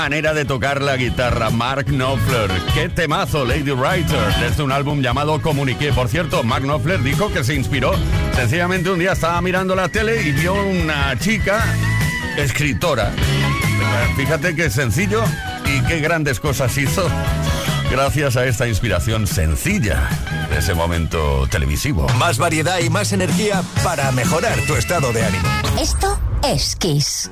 manera de tocar la guitarra, Mark Knopfler. Qué temazo, Lady Writer, desde un álbum llamado Comuniqué. Por cierto, Mark Knopfler dijo que se inspiró. Sencillamente un día estaba mirando la tele y vio una chica escritora. Fíjate qué sencillo y qué grandes cosas hizo gracias a esta inspiración sencilla de ese momento televisivo. Más variedad y más energía para mejorar tu estado de ánimo. Esto es Kiss.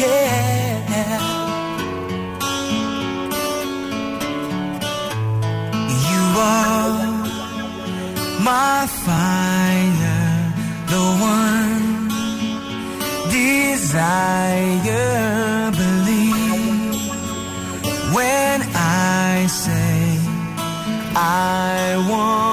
yeah. You are my fire, the one desire. Believe when I say I want.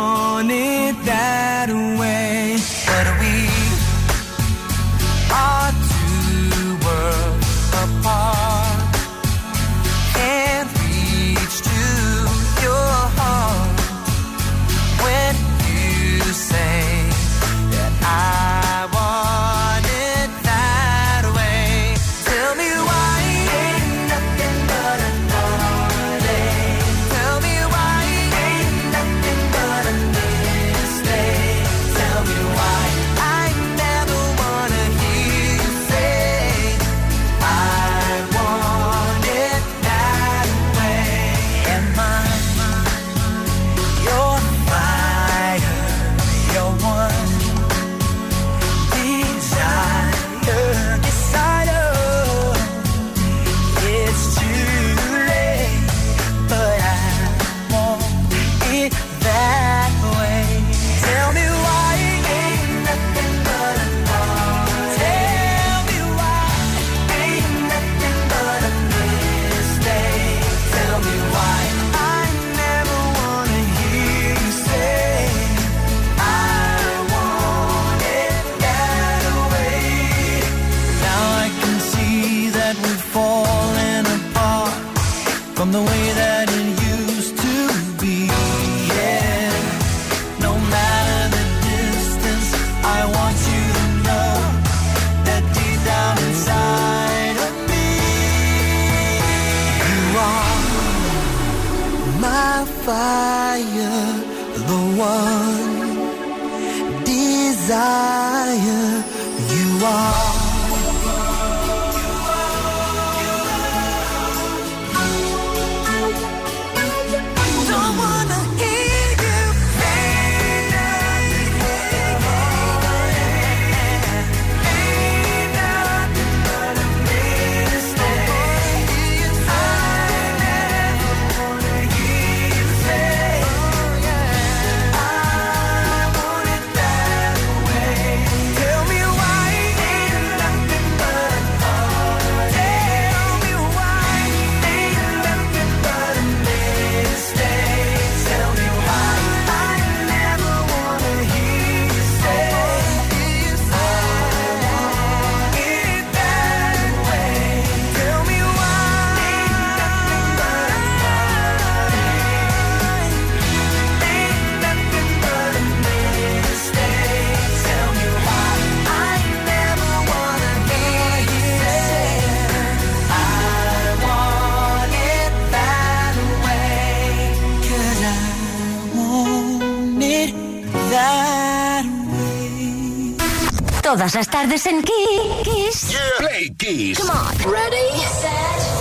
Todas las tardes en Kiss. Play Kiss. Come on. Ready, set,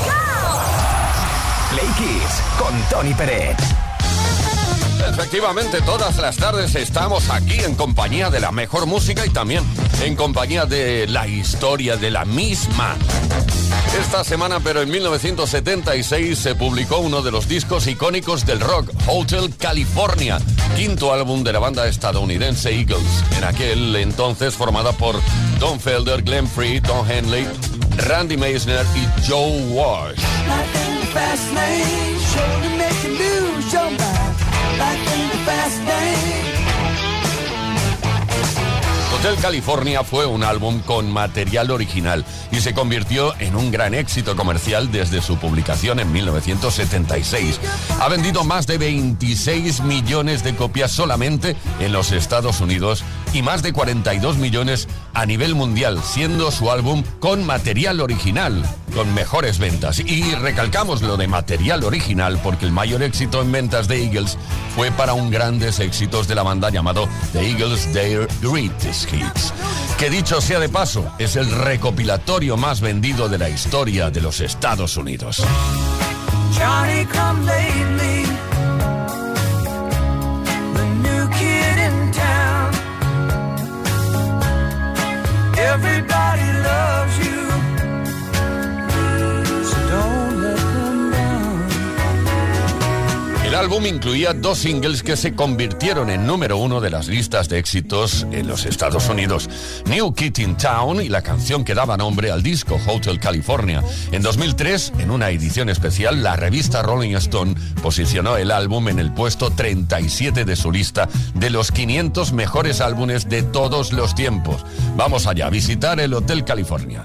go. Play Kiss con Tony Peret. Efectivamente, todas las tardes estamos aquí en compañía de la mejor música y también en compañía de la historia de la misma. Esta semana, pero en 1976, se publicó uno de los discos icónicos del rock, Hotel California, quinto álbum de la banda estadounidense Eagles, en aquel entonces formada por Don Felder, Glenn Free, Don Henley, Randy Meisner y Joe Walsh. Hotel California fue un álbum con material original y se convirtió en un gran éxito comercial desde su publicación en 1976. Ha vendido más de 26 millones de copias solamente en los Estados Unidos y más de 42 millones a nivel mundial, siendo su álbum con material original, con mejores ventas. Y recalcamos lo de material original porque el mayor éxito en ventas de Eagles fue para un grandes éxitos de la banda llamado The Eagles Their Greatest Que dicho sea de paso, es el recopilatorio más vendido de la historia de los Estados Unidos. El álbum incluía dos singles que se convirtieron en número uno de las listas de éxitos en los Estados Unidos. New Kid in Town y la canción que daba nombre al disco Hotel California. En 2003, en una edición especial, la revista Rolling Stone posicionó el álbum en el puesto 37 de su lista de los 500 mejores álbumes de todos los tiempos. Vamos allá a visitar el Hotel California.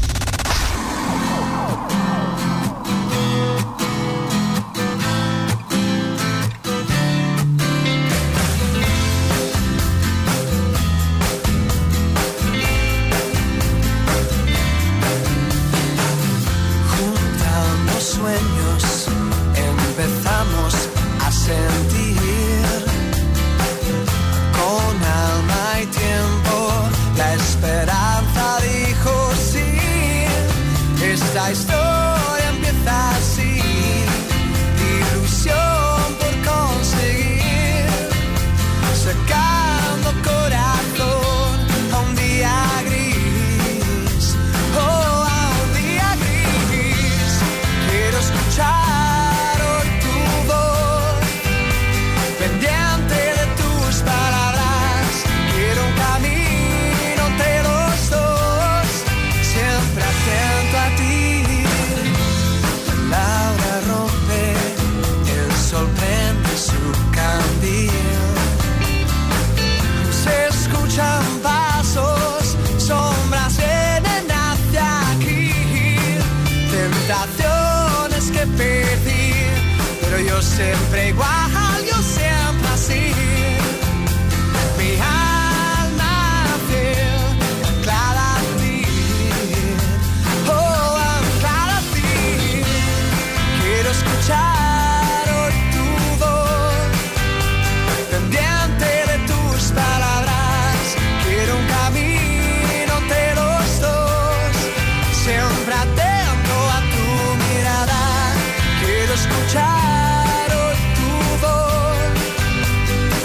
escucharon tu voz,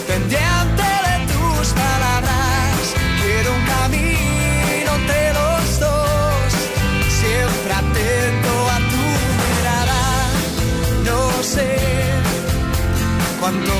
pendiente de tus palabras, quiero un camino entre los dos, siempre atento a tu mirada, no sé cuánto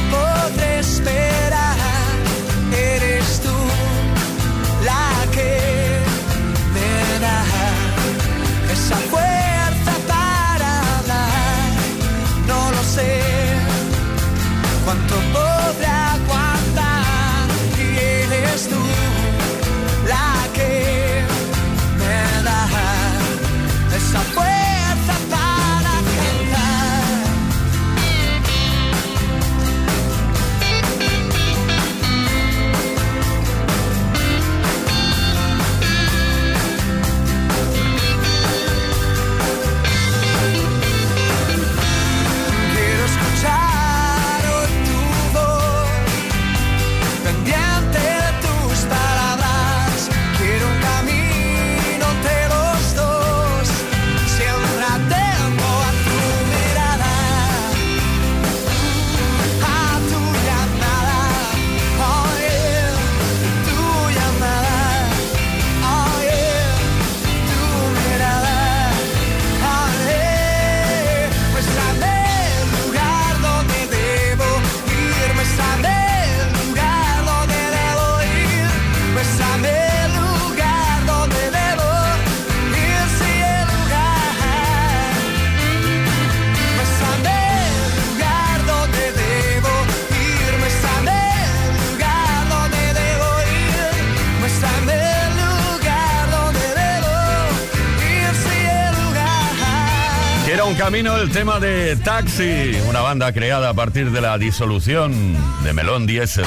camino el tema de Taxi, una banda creada a partir de la disolución de Melón Diesel.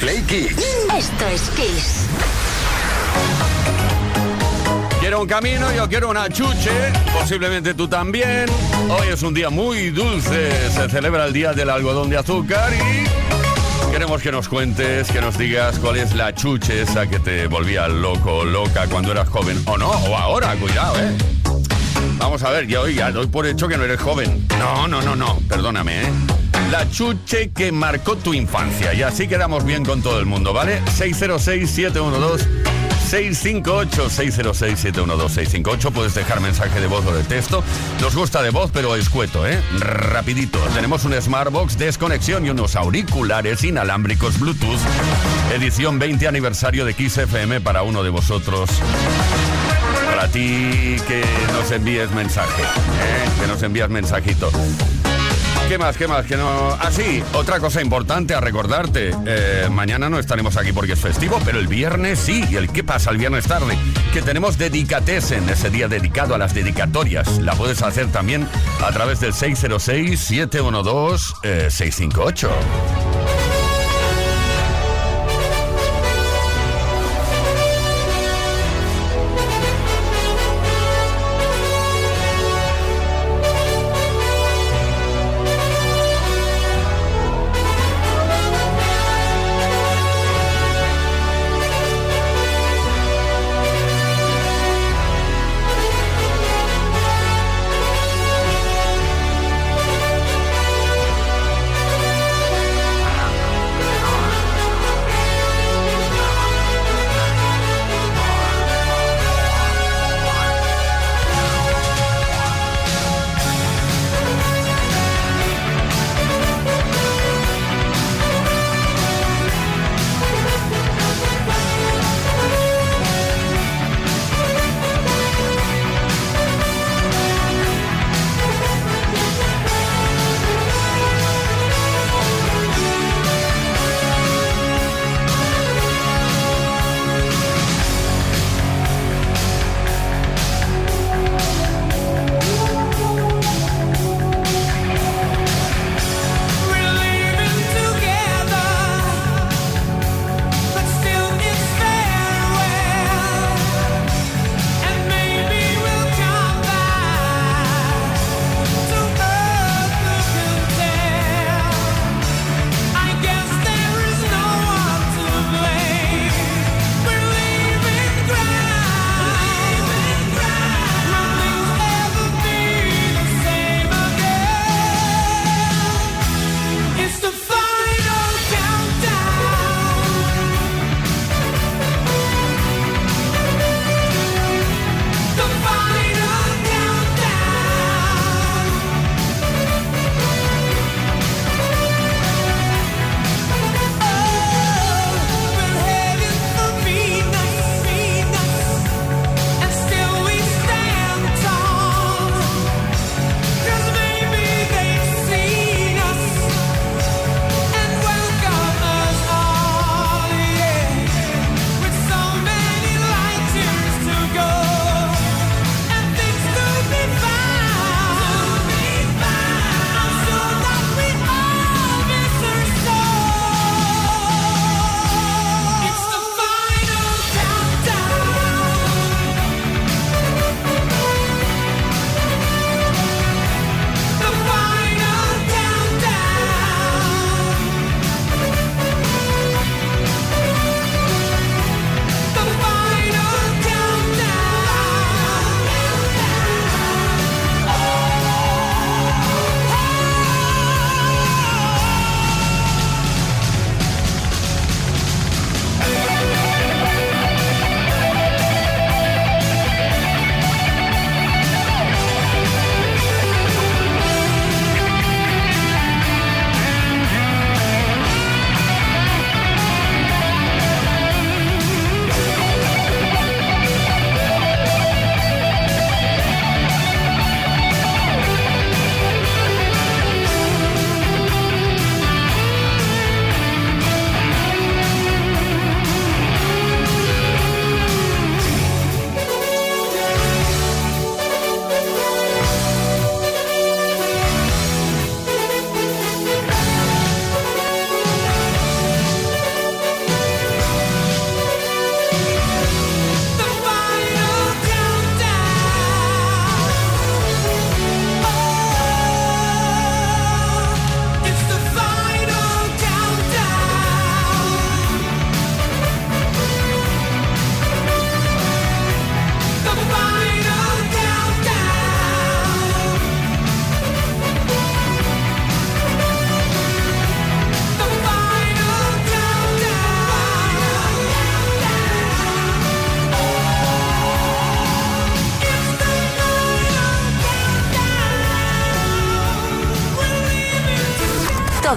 Play, Kiss. Esto es Kiss. Quiero un camino, yo quiero una chuche, posiblemente tú también. Hoy es un día muy dulce, se celebra el Día del Algodón de Azúcar y queremos que nos cuentes, que nos digas cuál es la chuche esa que te volvía loco o loca cuando eras joven. O no, o ahora, cuidado, ¿eh? Vamos a ver, yo ya doy por hecho que no eres joven. No, no, no, no, perdóname, ¿eh? La chuche que marcó tu infancia. Y así quedamos bien con todo el mundo, ¿vale? 606-712. 658 606 712 658 Puedes dejar mensaje de voz o de texto Nos gusta de voz pero escueto, ¿eh? Rapidito Tenemos un Smartbox desconexión y unos auriculares inalámbricos Bluetooth Edición 20 aniversario de Kiss FM para uno de vosotros para ti que nos envíes mensaje, ¿eh? que nos envías mensajito. ¿Qué más? ¿Qué más? Que no. Ah, sí, otra cosa importante a recordarte. Eh, mañana no estaremos aquí porque es festivo, pero el viernes sí. ¿Y el qué pasa el viernes tarde? Que tenemos Dedicatesen, ese día dedicado a las dedicatorias. La puedes hacer también a través del 606-712-658.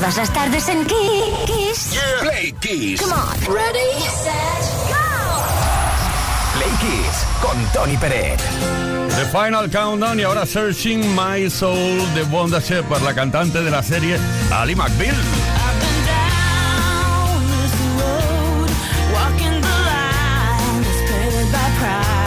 todas las tardes en Kiss. Yeah. Play Kiss. Come on. Ready, set, go. Play Kiss con Tony Pérez. The Final Countdown y ahora Searching My Soul de Wanda Shepard, la cantante de la serie Ali McBeal. Walking the line, by pride.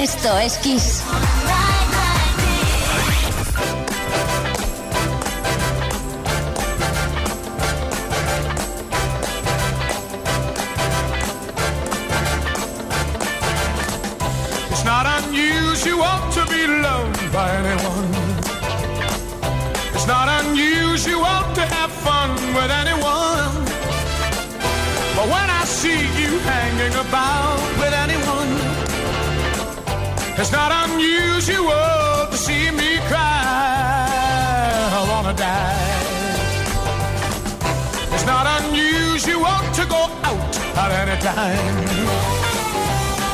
Esto es Kiss. It's not unusual to be loved by anyone. It's not unusual to see me cry I wanna die. It's not unusual to go out at any time.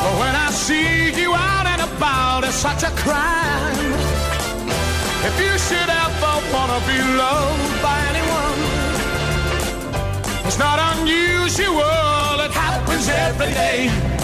But when I see you out and about, it's such a crime. If you should ever wanna be loved by anyone, it's not unusual. It happens every day.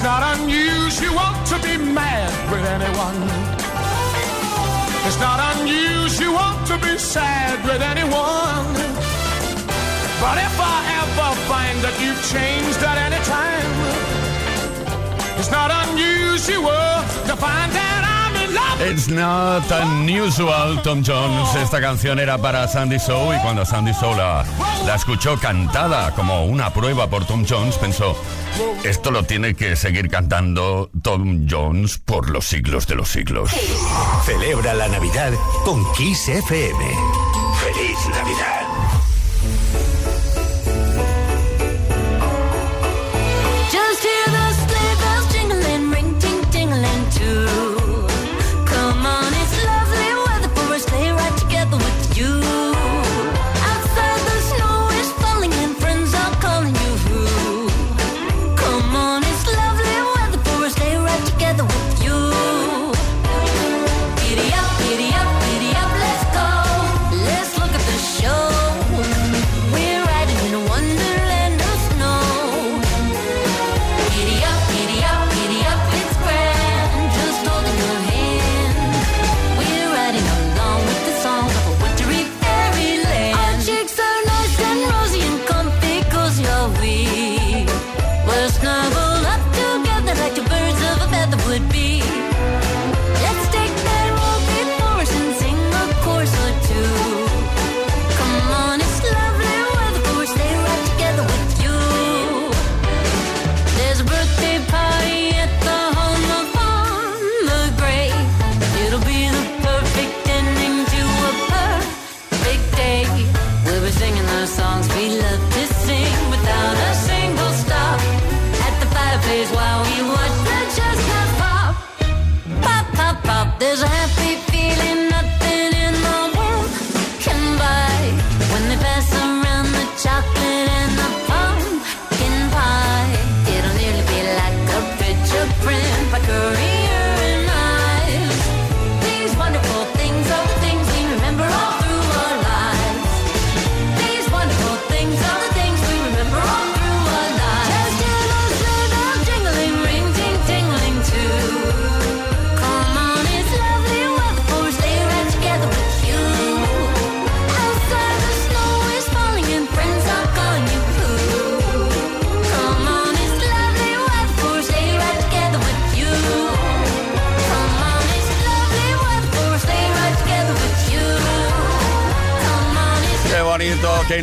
It's not unusual to be mad with anyone. It's not unusual to be sad with anyone. But if I ever find that you've changed at any time, it's not unusual to find that I'm in love. It's not unusual, Tom Jones. Esta canción era para Sandy Shaw y cuando Sandy Shaw la, la escuchó cantada como una prueba por Tom Jones, pensó, esto lo tiene que seguir cantando Tom Jones por los siglos de los siglos. Celebra la Navidad con Kiss FM. ¡Feliz Navidad!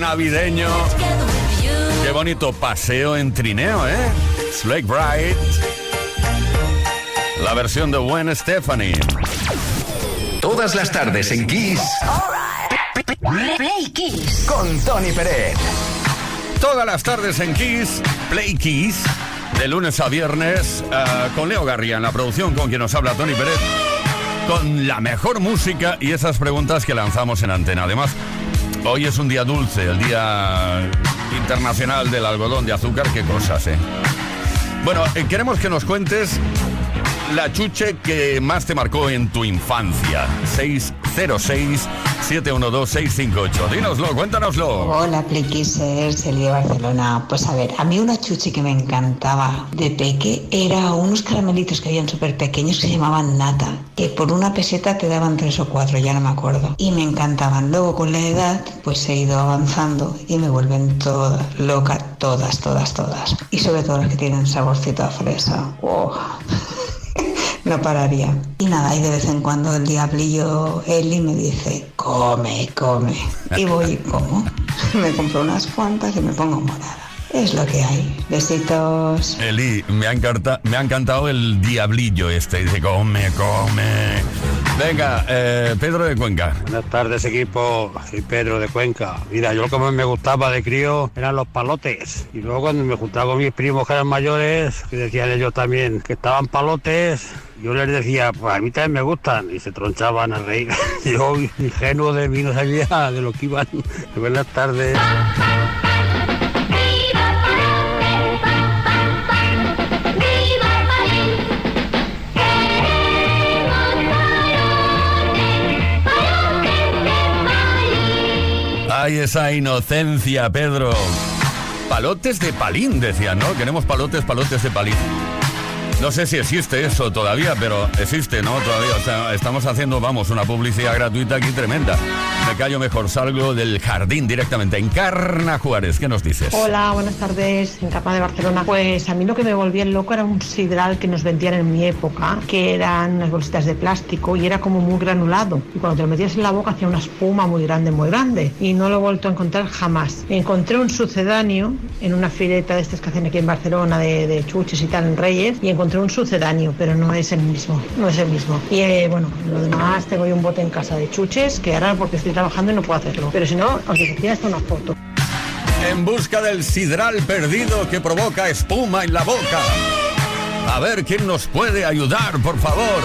Navideño. Qué bonito paseo en trineo, ¿eh? Slake Bright. La versión de Gwen Stephanie. Todas las tardes en Kiss Play Kiss. con Tony Pérez. Todas las tardes en Kiss, Play Kiss, de lunes a viernes, eh, con Leo Garría en la producción, con quien nos habla Tony Pérez, con la mejor música y esas preguntas que lanzamos en antena. Además, hoy es un día dulce, el Día Internacional del Algodón de Azúcar, qué cosas, ¿eh? Bueno, eh, queremos que nos cuentes la chuche que más te marcó en tu infancia. 606-712-658. Dínoslo, cuéntanoslo. Hola, Pliquisers, el de Barcelona. Pues a ver, a mí una chuchi que me encantaba de peque era unos caramelitos que habían súper pequeños que se llamaban nata, que por una peseta te daban tres o cuatro, ya no me acuerdo. Y me encantaban. Luego con la edad, pues he ido avanzando y me vuelven toda loca, todas, todas, todas. Y sobre todo las que tienen saborcito a fresa. ¡Oh! No pararía. Y nada, y de vez en cuando el diablillo Eli me dice, come, come. Y voy y como. Me compro unas cuantas y me pongo morada. Es lo que hay. Besitos. Eli, me ha, encanta- me ha encantado el diablillo este. Dice, come, come. Venga, eh, Pedro de Cuenca. Buenas tardes equipo, soy Pedro de Cuenca. Mira, yo lo que más me gustaba de crío eran los palotes. Y luego cuando me juntaba con mis primos que eran mayores, que decían ellos también que estaban palotes, yo les decía, pues a mí también me gustan. Y se tronchaban a reír. yo, ingenuo de mí, no sabía de lo que iban. Buenas tardes. Ay, esa inocencia, Pedro. Palotes de palín, decían, ¿no? Queremos palotes, palotes de palín. No sé si existe eso todavía, pero existe, ¿no? Todavía. O sea, estamos haciendo, vamos, una publicidad gratuita aquí tremenda. Me callo mejor, salgo del jardín directamente. Encarna Juárez, ¿qué nos dices? Hola, buenas tardes, en Capa de Barcelona. Pues a mí lo que me volvía loco era un sidral que nos vendían en mi época, que eran unas bolsitas de plástico y era como muy granulado. Y cuando te lo metías en la boca hacía una espuma muy grande, muy grande. Y no lo he vuelto a encontrar jamás. Encontré un sucedáneo en una fileta de estas que hacen aquí en Barcelona de, de chuches y tal en Reyes y encontré un sucedáneo, pero no es el mismo, no es el mismo. Y eh, bueno, lo demás tengo yo un bote en casa de chuches que ahora porque estoy trabajando y no puedo hacerlo. Pero si no, os decía hasta una foto. En busca del sidral perdido que provoca espuma en la boca. A ver quién nos puede ayudar, por favor.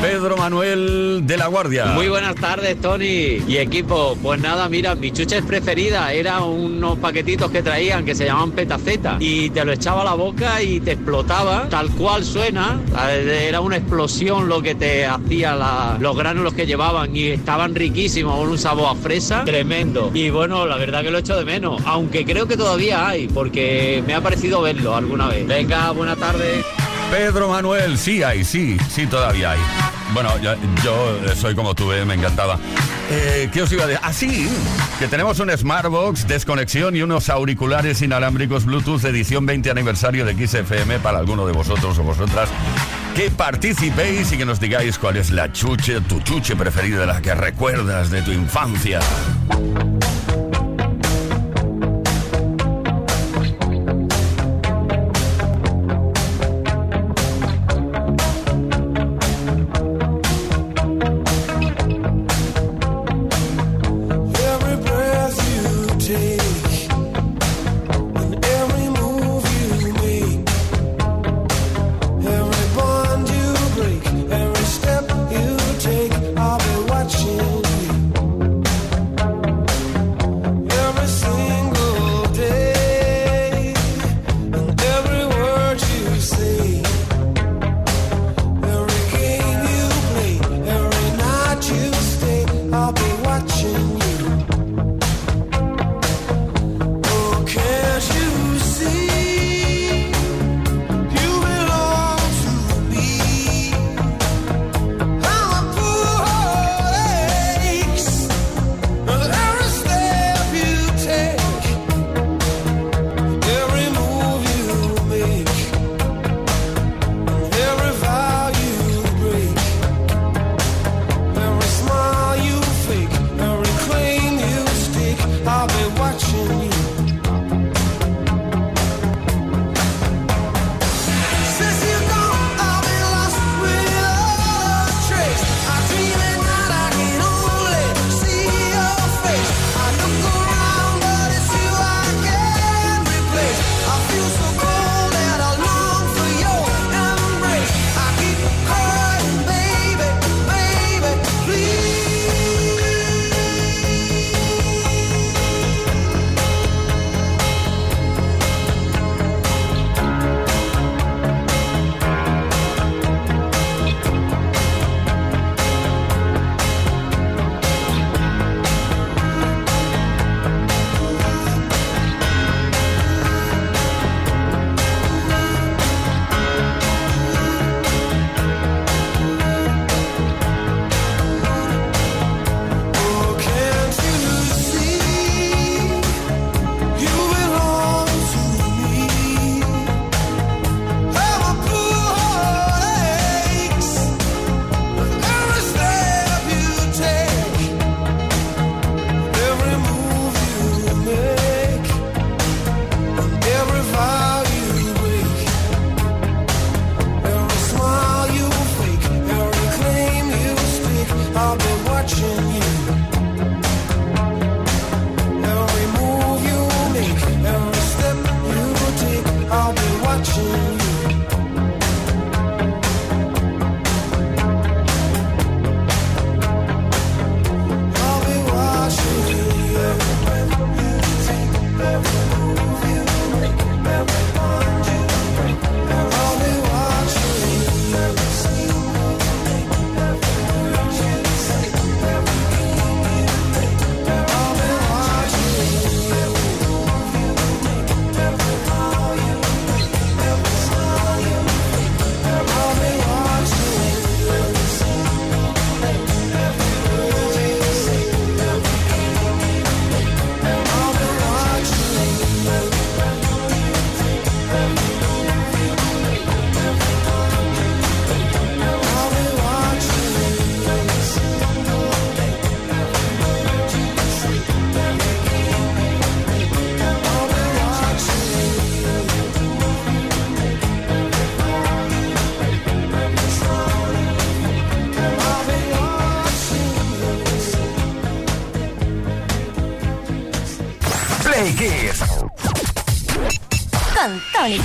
Pedro Manuel de la Guardia. Muy buenas tardes, Tony y equipo. Pues nada, mira, mi chuches preferida eran unos paquetitos que traían que se llamaban petaceta y te lo echaba a la boca y te explotaba, tal cual suena. Era una explosión lo que te hacía los gránulos que llevaban y estaban riquísimos, con un sabor a fresa tremendo. Y bueno, la verdad que lo echo de menos, aunque creo que todavía hay, porque me ha parecido verlo alguna vez. Venga, buena tarde. Pedro Manuel, sí hay, sí, sí todavía hay. Bueno, yo, soy como tú, eh, me encantaba. Eh, ¿Qué os iba a decir? Ah, sí, que tenemos un Smartbox, desconexión y unos auriculares inalámbricos Bluetooth edición 20 aniversario de XFM para alguno de vosotros o vosotras que participéis y que nos digáis cuál es la chuche, tu chuche preferida, la que recuerdas de tu infancia.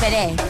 Con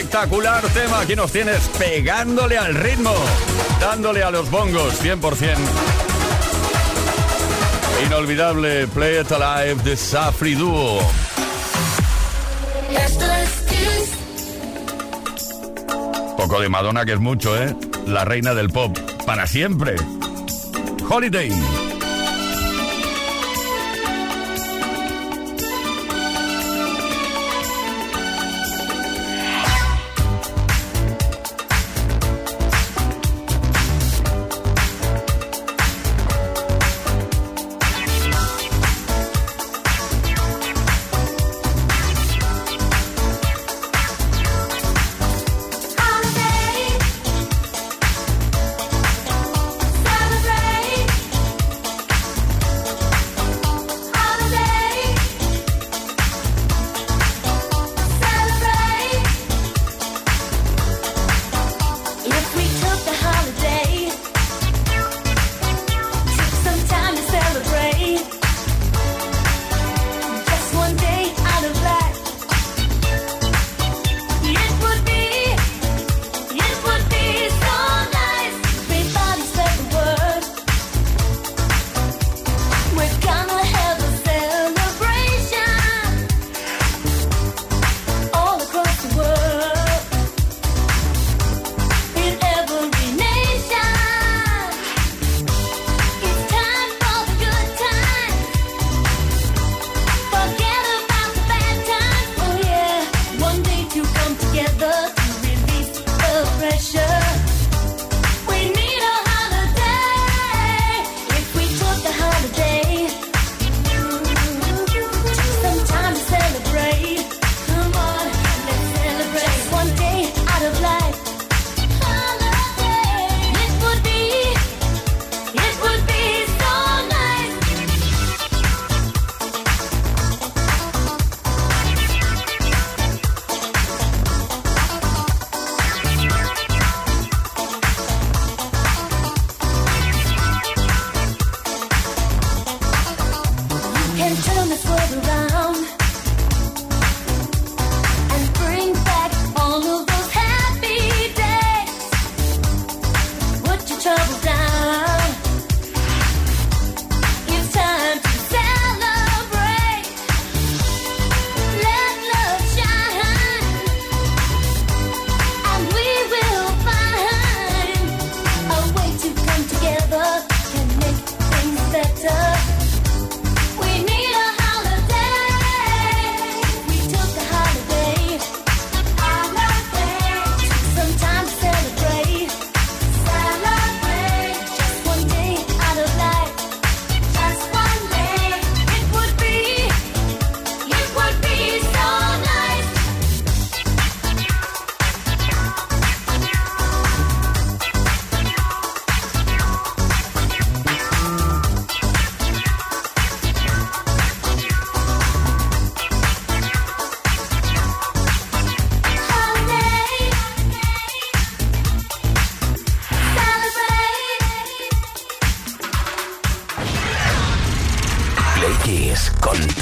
espectacular tema. Aquí nos tienes pegándole al ritmo, dándole a los bongos 100%. Inolvidable Play It Alive de Safri Duo. Poco de Madonna, que es mucho, ¿eh? La reina del pop. Para siempre. Holiday.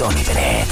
Tony Bennett.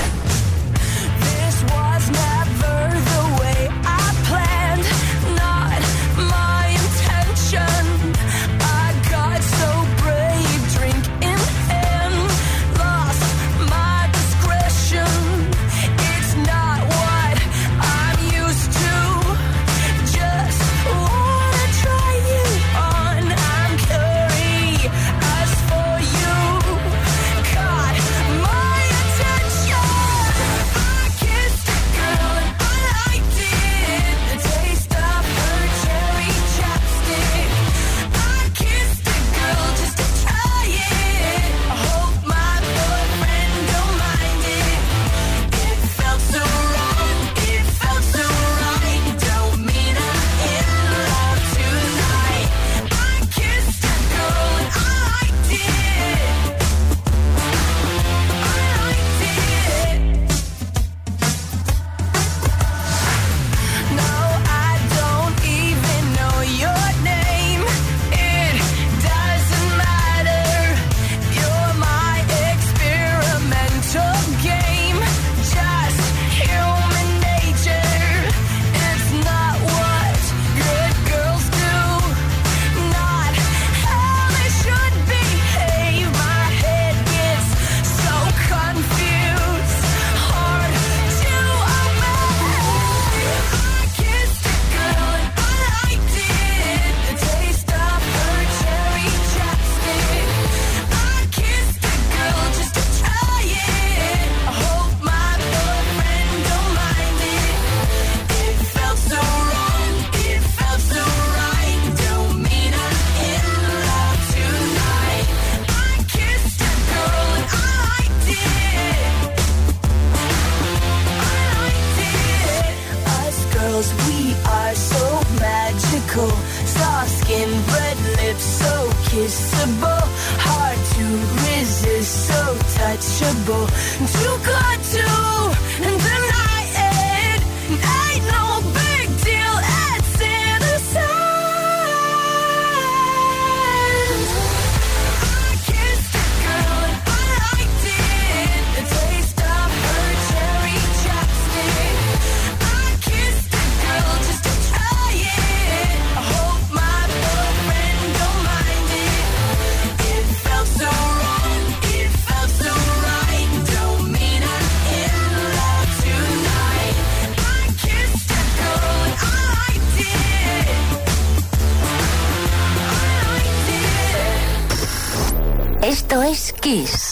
Kiss.